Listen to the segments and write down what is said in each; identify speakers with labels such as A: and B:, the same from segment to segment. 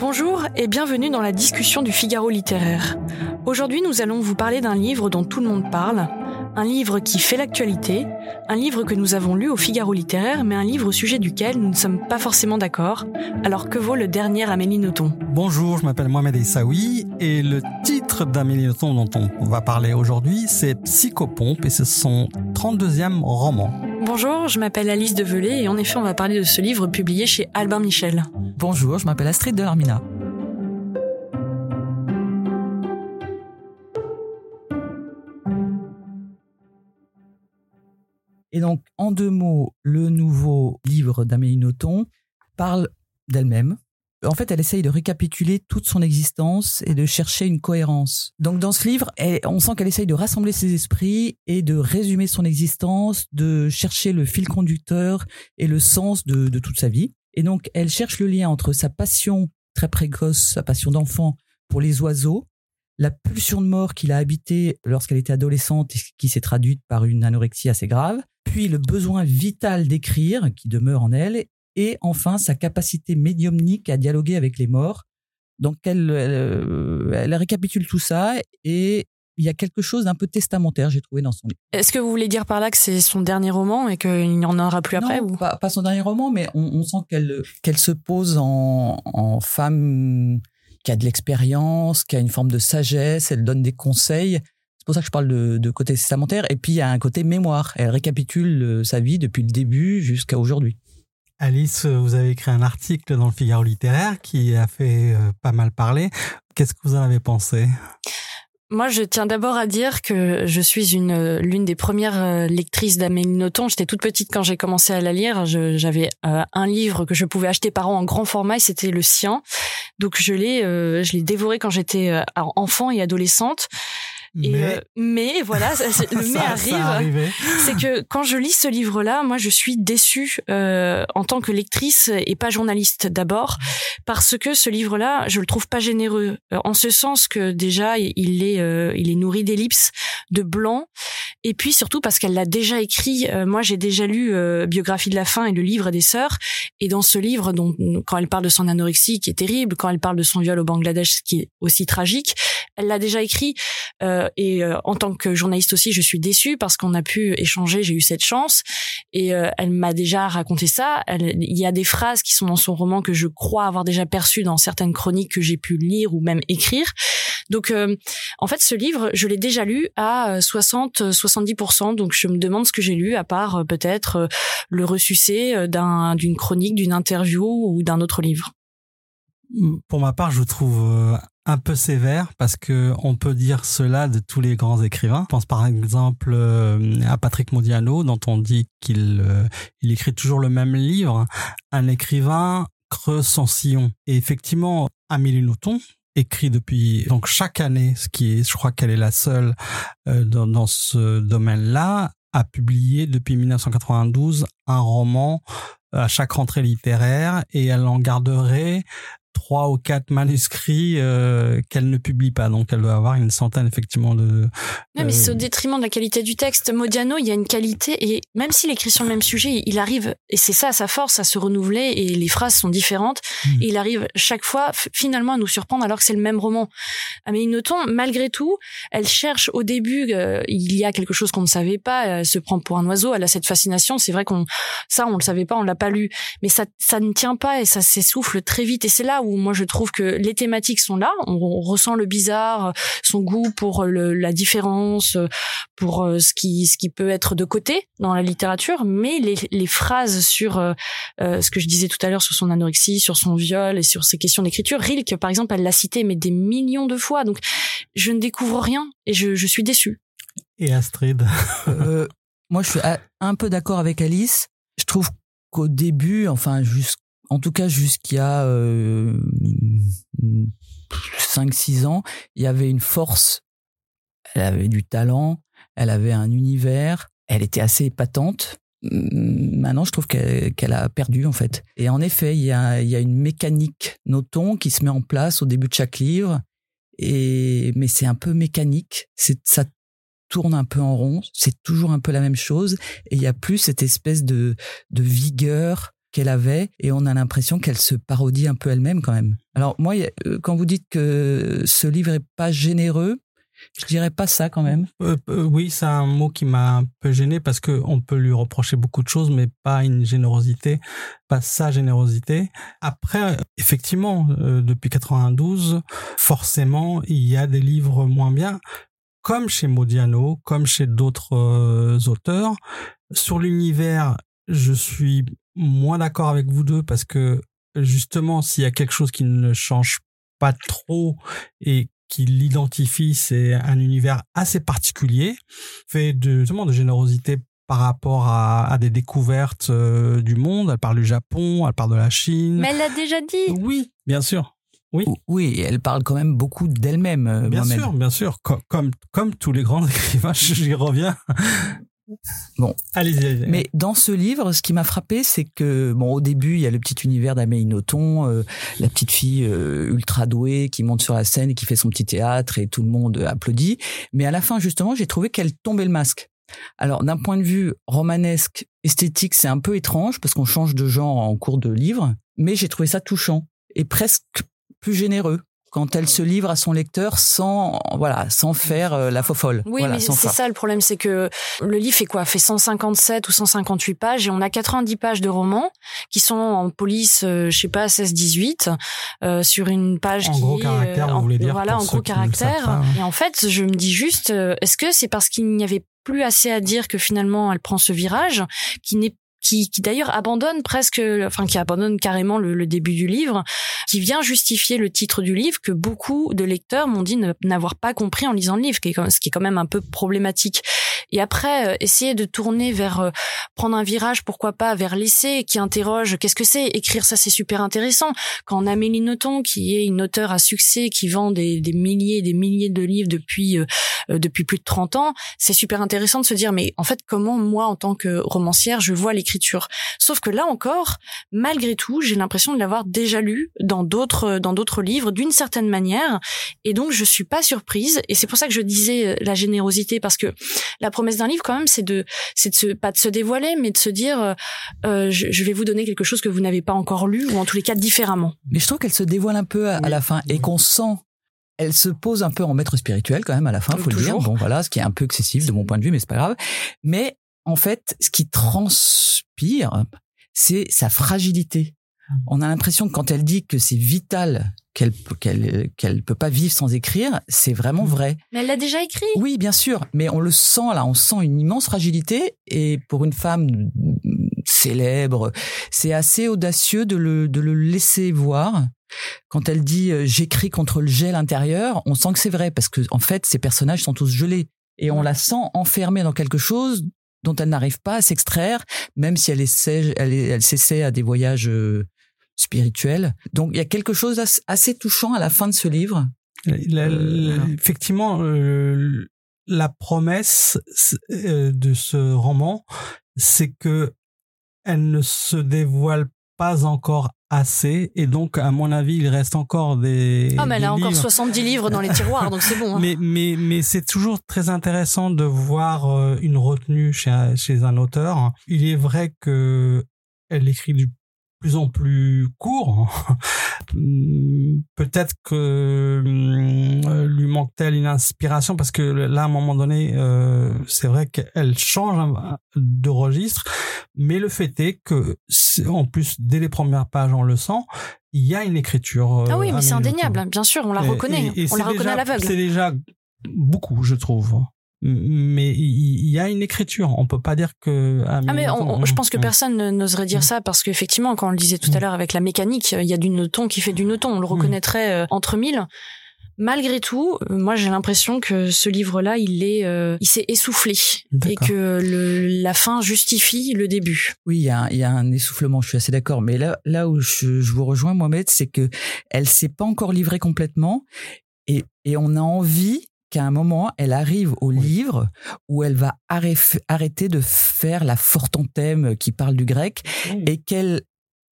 A: Bonjour et bienvenue dans la discussion du Figaro littéraire. Aujourd'hui, nous allons vous parler d'un livre dont tout le monde parle, un livre qui fait l'actualité, un livre que nous avons lu au Figaro littéraire, mais un livre au sujet duquel nous ne sommes pas forcément d'accord. Alors que vaut le dernier Amélie Nothomb?
B: Bonjour, je m'appelle Mohamed Essaoui et le titre d'Amélie Nothomb dont on va parler aujourd'hui, c'est Psychopompe et c'est son 32e roman.
A: Bonjour, je m'appelle Alice Develay et en effet on va parler de ce livre publié chez Albin Michel.
C: Bonjour, je m'appelle Astrid Delarmina. Et donc, en deux mots, le nouveau livre d'Amélie Nothomb parle d'elle-même. En fait, elle essaye de récapituler toute son existence et de chercher une cohérence. Donc, dans ce livre, on sent qu'elle essaye de rassembler ses esprits et de résumer son existence, de chercher le fil conducteur et le sens de, de toute sa vie. Et donc, elle cherche le lien entre sa passion très précoce, sa passion d'enfant pour les oiseaux, la pulsion de mort qu'il a habité lorsqu'elle était adolescente et qui s'est traduite par une anorexie assez grave, puis le besoin vital d'écrire qui demeure en elle, et enfin sa capacité médiumnique à dialoguer avec les morts. Donc elle, elle, récapitule tout ça et il y a quelque chose d'un peu testamentaire, j'ai trouvé dans son livre.
A: Est-ce que vous voulez dire par là que c'est son dernier roman et qu'il n'y en aura plus après
C: ou? pas, pas, son dernier roman, mais on, on sent qu'elle qu'elle se pose en, en femme qui a de l'expérience, qui a une forme de sagesse, elle donne des conseils. C'est pour ça que je parle de, de, côté testamentaire. Et puis il y a un côté mémoire. Elle récapitule euh, sa vie depuis le début jusqu'à aujourd'hui.
B: Alice, vous avez écrit un article dans le Figaro littéraire qui a fait euh, pas mal parler. Qu'est-ce que vous en avez pensé?
A: Moi, je tiens d'abord à dire que je suis une l'une des premières euh, lectrices d'Amélie Nothomb. J'étais toute petite quand j'ai commencé à la lire. J'avais euh, un livre que je pouvais acheter par an en grand format et c'était le sien. Donc je l'ai euh, je l'ai dévoré quand j'étais enfant et adolescente.
B: Mais, euh,
A: mais voilà, le mais arrive. C'est que quand je lis ce livre-là, moi, je suis déçue euh, en tant que lectrice et pas journaliste d'abord, parce que ce livre-là, je le trouve pas généreux, euh, en ce sens que déjà il est, euh, il est nourri d'ellipses, de blanc, et puis surtout parce qu'elle l'a déjà écrit. moi, j'ai déjà lu Biographie de la faim et le livre des sœurs, et dans ce livre, donc quand elle parle de son anorexie qui est terrible, quand elle parle de son viol au Bangladesh qui est aussi tragique, elle l'a déjà écrit. Euh, et euh, en tant que journaliste aussi, je suis déçue parce qu'on a pu échanger. J'ai eu cette chance et euh, elle m'a déjà raconté ça. il y a des phrases qui sont dans son roman que je crois avoir déjà perçues dans certaines chroniques que j'ai pu lire ou même écrire. Donc, en fait, ce livre, je l'ai déjà lu à 60-70%. Donc, je me demande ce que j'ai lu, à part peut-être le ressucé d'un, d'une chronique, d'une interview ou d'un autre livre.
B: Pour ma part, je trouve un peu sévère parce que on peut dire cela de tous les grands écrivains. Je pense par exemple euh, à Patrick Modiano dont on dit qu'il euh, il écrit toujours le même livre. Un écrivain creuse son sillon. Et effectivement, Amélie Nothomb écrit depuis donc chaque année, ce qui est, je crois qu'elle est la seule euh, dans, dans ce domaine-là, a publié depuis 1992 un roman à chaque rentrée littéraire et elle en garderait trois ou quatre manuscrits euh, qu'elle ne publie pas. Donc elle doit avoir une centaine effectivement de.
A: Non, mais c'est au euh, détriment de la qualité du texte. Modiano, il y a une qualité et même s'il écrit sur le même sujet, il arrive et c'est ça sa force à se renouveler et les phrases sont différentes. Et il arrive chaque fois finalement à nous surprendre alors que c'est le même roman. Ah, mais notons malgré tout, elle cherche au début, euh, il y a quelque chose qu'on ne savait pas. Elle se prend pour un oiseau. Elle a cette fascination. C'est vrai qu'on ça on le savait pas, on l'a pas lu, mais ça ça ne tient pas et ça s'essouffle très vite. Et c'est là où moi je trouve que les thématiques sont là, on, ressent le bizarre, son goût pour la différence, pour euh, ce qui ce qui peut être de côté dans la littérature, mais les, les phrases sur euh, euh, ce que je disais tout à l'heure sur son anorexie, sur son viol et sur ces questions d'écriture, Rilke par exemple, elle l'a cité mais des millions de fois, donc je ne découvre rien et je, je suis déçue.
B: Et Astrid
C: Moi, je suis un peu d'accord avec Alice. Je trouve qu'au début, enfin jusqu'à en tout cas jusqu'à euh, 5-6 ans, il y avait une force, elle avait du talent, elle avait un univers, elle était assez épatante. Maintenant, je trouve qu'elle a perdu en fait. Et en effet, il y a, y a une mécanique notons qui se met en place au début de chaque livre. Et mais c'est un peu mécanique. Ça tourne un peu en rond. C'est toujours un peu la même chose. Et il y a plus cette espèce de de vigueur, qu'elle avait et on a l'impression qu'elle se parodie un peu elle-même quand même. Alors moi, euh, quand vous dites que ce livre est pas généreux, je dirais pas ça quand même.
B: Euh, euh, oui, c'est un mot qui m'a un peu gêné parce que on peut lui reprocher beaucoup de choses, mais pas une générosité, pas sa générosité. Après, effectivement, depuis 92, forcément, il y a des livres moins bien, comme chez Modiano, comme chez d'autres auteurs. Sur l'univers, je suis moins d'accord avec vous deux parce que justement, s'il y a quelque chose qui ne change pas trop et qui l'identifie, c'est un univers assez particulier, fait de, justement, de générosité par rapport à, des découvertes euh, du monde. Elle parle du Japon, elle parle de la Chine.
A: Mais elle l'a déjà dit.
B: Oui, bien sûr. Oui.
C: Oui, elle parle quand même beaucoup d'elle-même. Euh,
B: bien sûr, bien sûr. comme, comme tous les grands écrivains, j'y reviens.
C: Bon,
B: allez-y.
C: Mais dans ce livre, ce qui m'a frappé, c'est que bon, au début, il y a le petit univers d'Amélie Nothomb, euh, la petite fille euh, ultra douée qui monte sur la scène et qui fait son petit théâtre et tout le monde applaudit. Mais à la fin, justement, j'ai trouvé qu'elle tombait le masque. Alors, d'un point de vue romanesque, esthétique, c'est un peu étrange parce qu'on change de genre en cours de livre, mais j'ai trouvé ça touchant et presque plus généreux quand elle se livre à son lecteur sans voilà sans faire euh, la fofolle.
A: Oui, mais c'est ça le problème, c'est que le livre fait quoi? Fait 157 ou 158 pages et on a 90 pages de romans qui sont en police, euh, je sais pas 16-18 euh, sur une page
B: en
A: qui
B: gros caractère, vous voulez dire
A: voilà en gros caractère. Et en fait, je me dis juste, est-ce que c'est parce qu'il n'y avait plus assez à dire que finalement elle prend ce virage qui n'est qui, qui d'ailleurs abandonne presque, enfin qui abandonne carrément le, le, début du livre, qui vient justifier le titre du livre que beaucoup de lecteurs m'ont dit n'avoir pas compris en lisant le livre, ce qui est quand même un peu problématique. Et après, euh, essayer de tourner vers euh, prendre un virage, pourquoi pas, vers l'essai qui interroge qu'est-ce que c'est? Écrire ça, c'est super intéressant. Quand Amélie Nothomb, qui est une auteure à succès, qui vend des, des milliers et des milliers de livres depuis euh, depuis plus de 30 ans, c'est super intéressant de se dire mais en fait comment moi en tant que romancière je vois l'écriture? Sauf que là encore, malgré tout, j'ai l'impression de l'avoir déjà lu dans d'autres dans d'autres livres d'une certaine manière, et donc je suis pas surprise. Et c'est pour ça que je disais la générosité parce que promesse d'un livre quand même c'est de c'est de se pas de se dévoiler mais de se dire euh, euh je, je, vais vous donner quelque chose que vous n'avez pas encore lu ou en tous les cas différemment
C: mais je trouve qu'elle se dévoile un peu à, la fin et qu'on sent elle se pose un peu en maître spirituel quand même à la fin, faut le dire. Bon voilà, ce qui est un peu excessif de mon point de vue, mais c'est pas grave. Mais en fait, ce qui transpire, c'est sa fragilité. On a l'impression que quand elle dit que c'est vital qu'elle qu'elle qu'elle peut pas vivre sans écrire, c'est vraiment vrai.
A: Mais elle l'a déjà écrit.
C: Oui, bien sûr, mais on le sent là, on sent une immense fragilité et pour une femme célèbre, c'est assez audacieux de le de le laisser voir. Quand elle dit euh, j'écris contre le gel intérieur, on sent que c'est vrai parce que en fait ces personnages sont tous gelés et on la sent enfermée dans quelque chose dont elle n'arrive pas à s'extraire, même si elle essaie, elle, elle s'essaie à des voyages euh, spirituel. Donc il y a quelque chose assez touchant à la fin de ce livre.
B: Euh, effectivement, euh, la promesse euh, de ce roman, c'est que elle ne se dévoile pas encore assez et donc à mon avis il reste encore des
A: Ah mais elle a encore 70 livres dans les tiroirs donc c'est bon. Hein.
B: Mais mais mais c'est toujours très intéressant de voir une retenue chez chez un auteur. Il est vrai que elle écrit du plus en plus court. Peut-être que euh, lui manque-t-elle une inspiration parce que là, à un moment donné, euh, c'est vrai qu'elle change de registre, mais le fait est que, en plus, dès les premières pages, on le sent, il y a une écriture.
A: ah oui, mais c'est indéniable, bien sûr, on la reconnaît, on la reconnaît à l'aveugle.
B: C'est déjà beaucoup, je trouve mais il y, a une écriture. On peut pas dire que.
A: Ah, mais je pense que personne n'oserait dire ça parce qu'effectivement, quand on le disait tout à l'heure avec la mécanique, il y a du noton qui fait du noton. On le reconnaîtrait euh, entre mille. Malgré tout, euh, moi j'ai l'impression que ce livre-là, il est, euh, il s'est essoufflé et que le, la fin justifie le début.
C: Oui, il y a, y a un essoufflement. Je suis assez d'accord. Mais là, là où je, je vous rejoins, Mohamed, c'est que elle s'est pas encore livrée complètement et, et on a envie qu'à un moment, elle arrive au livre où elle va arrêter de faire la fortantème qui parle du grec et qu'elle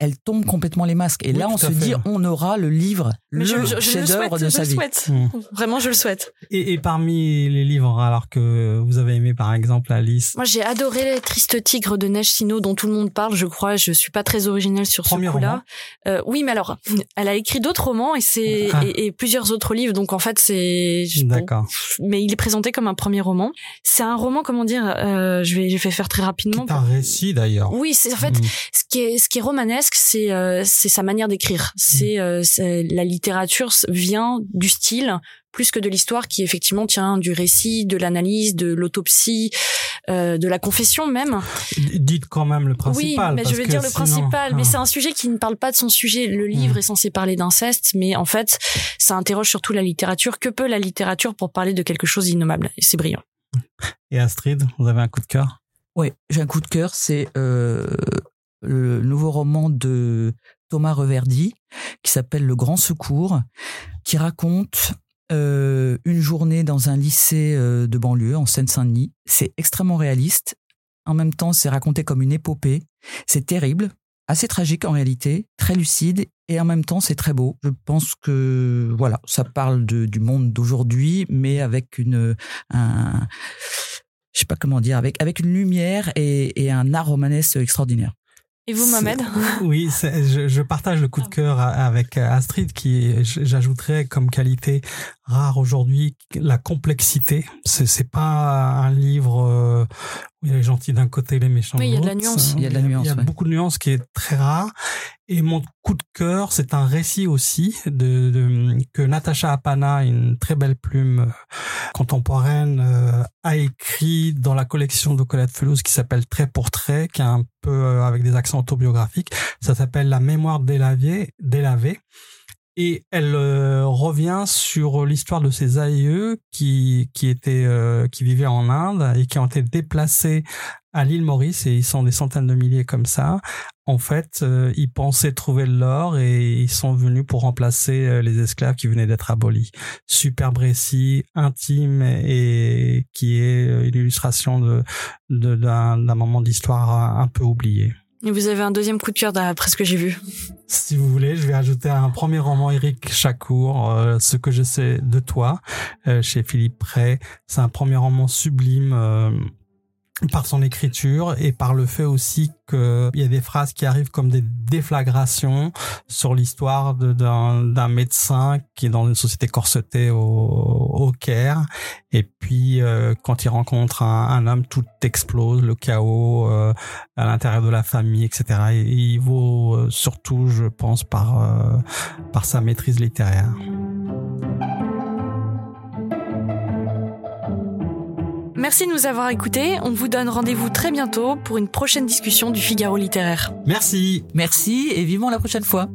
C: elle tombe complètement les masques. Et là, on se dit, on aura le livre, le chef-d'œuvre de sa vie.
A: Souhaite. Mmh. Vraiment, je le souhaite.
B: Et, et, parmi les livres, alors que vous avez aimé, par exemple, Alice.
A: Moi, j'ai adoré Les Tristes Tigres de Neige Sino, dont tout le monde parle. Je crois, je suis pas très originale sur ce coup-là. Euh, oui, mais alors, elle a écrit d'autres romans et c'est ah. et, plusieurs autres livres. Donc en fait, c'est.
B: D'accord.
A: mais il est présenté comme un premier roman. C'est un roman, comment dire euh, Je vais, je vais faire très rapidement.
B: C'est un récit d'ailleurs.
A: Oui, c'est en fait mmh. ce qui est ce qui est romanesque c'est euh, c'est sa manière d'écrire. C'est euh, la littérature vient du style plus que de l'histoire qui effectivement tient du récit, de l'analyse, de l'autopsie, euh, de la confession même.
B: Dites quand même le principal.
A: Oui, mais je veux dire le principal. Mais ah. c'est un sujet qui ne parle pas de son sujet. Le livre hmm. est censé parler d'inceste, mais en fait, ça interroge surtout la littérature. Que peut la littérature pour parler de quelque chose d'innommable? Et c'est brillant.
B: Et Astrid, vous avez un coup de cœur?
C: Oui, j'ai un coup de cœur. C'est euh, le nouveau roman de Thomas Reverdy qui s'appelle Le Grand Secours, qui raconte euh, une journée dans un lycée euh, de banlieue en Seine-Saint-Denis. C'est extrêmement réaliste. En même temps, c'est raconté comme une épopée. C'est terrible, assez tragique en réalité, très lucide et en même temps c'est très beau. Je pense que voilà, ça parle du monde d'aujourd'hui, mais avec une un, je sais pas comment dire, avec avec une lumière et, et un art romanesque extraordinaire.
A: Et vous, Mohamed
B: Oui, je, je, partage le coup de cœur avec Astrid, qui j'ajouterais comme qualité rare aujourd'hui la complexité. C'est pas un livre euh, où il y a les gentils d'un côté, les méchants de
A: l'autre.
B: il y a
A: de la nuance.
C: Il y a de la nuance.
B: Il y a beaucoup de nuances qui est très rare. Et mon coup de cœur, c'est un récit aussi de, de, que Natacha Apana, une très belle plume euh, contemporaine, euh, a écrit dans la collection de Colette Felouz qui s'appelle Trait pour trait, qui est un peu euh, avec des accents autobiographiques. Ça s'appelle La mémoire délavée, délavée et elle revient sur l'histoire de ses aïeux qui qui étaient qui vivaient en Inde et qui ont été déplacés à l'île Maurice et ils sont des centaines de milliers comme ça en fait, euh, ils pensaient trouver l'or et ils sont venus pour remplacer euh, les esclaves qui venaient d'être abolis. Super récit, intime et qui est euh, une illustration de d'un moment d'histoire un peu oublié.
A: Et vous avez un deuxième coup de cœur d'après ce que j'ai vu.
B: Si vous voulez, je vais ajouter un premier roman Eric Chacour, Ce que je sais de toi, chez Philippe Prey. C'est un premier roman sublime par son écriture et par le fait aussi qu'il y a des phrases qui arrivent comme des déflagrations sur l'histoire d'un médecin qui est dans une société corsetée au, au Caire. Et puis euh, quand il rencontre un, un, homme tout explose le chaos euh, à l'intérieur de la famille etc et, il vaut euh, surtout je pense par par sa maîtrise littéraire
A: Merci de nous avoir écoutés. On vous donne rendez-vous très bientôt pour une prochaine discussion du Figaro littéraire.
B: Merci.
C: Merci et vivement la prochaine fois.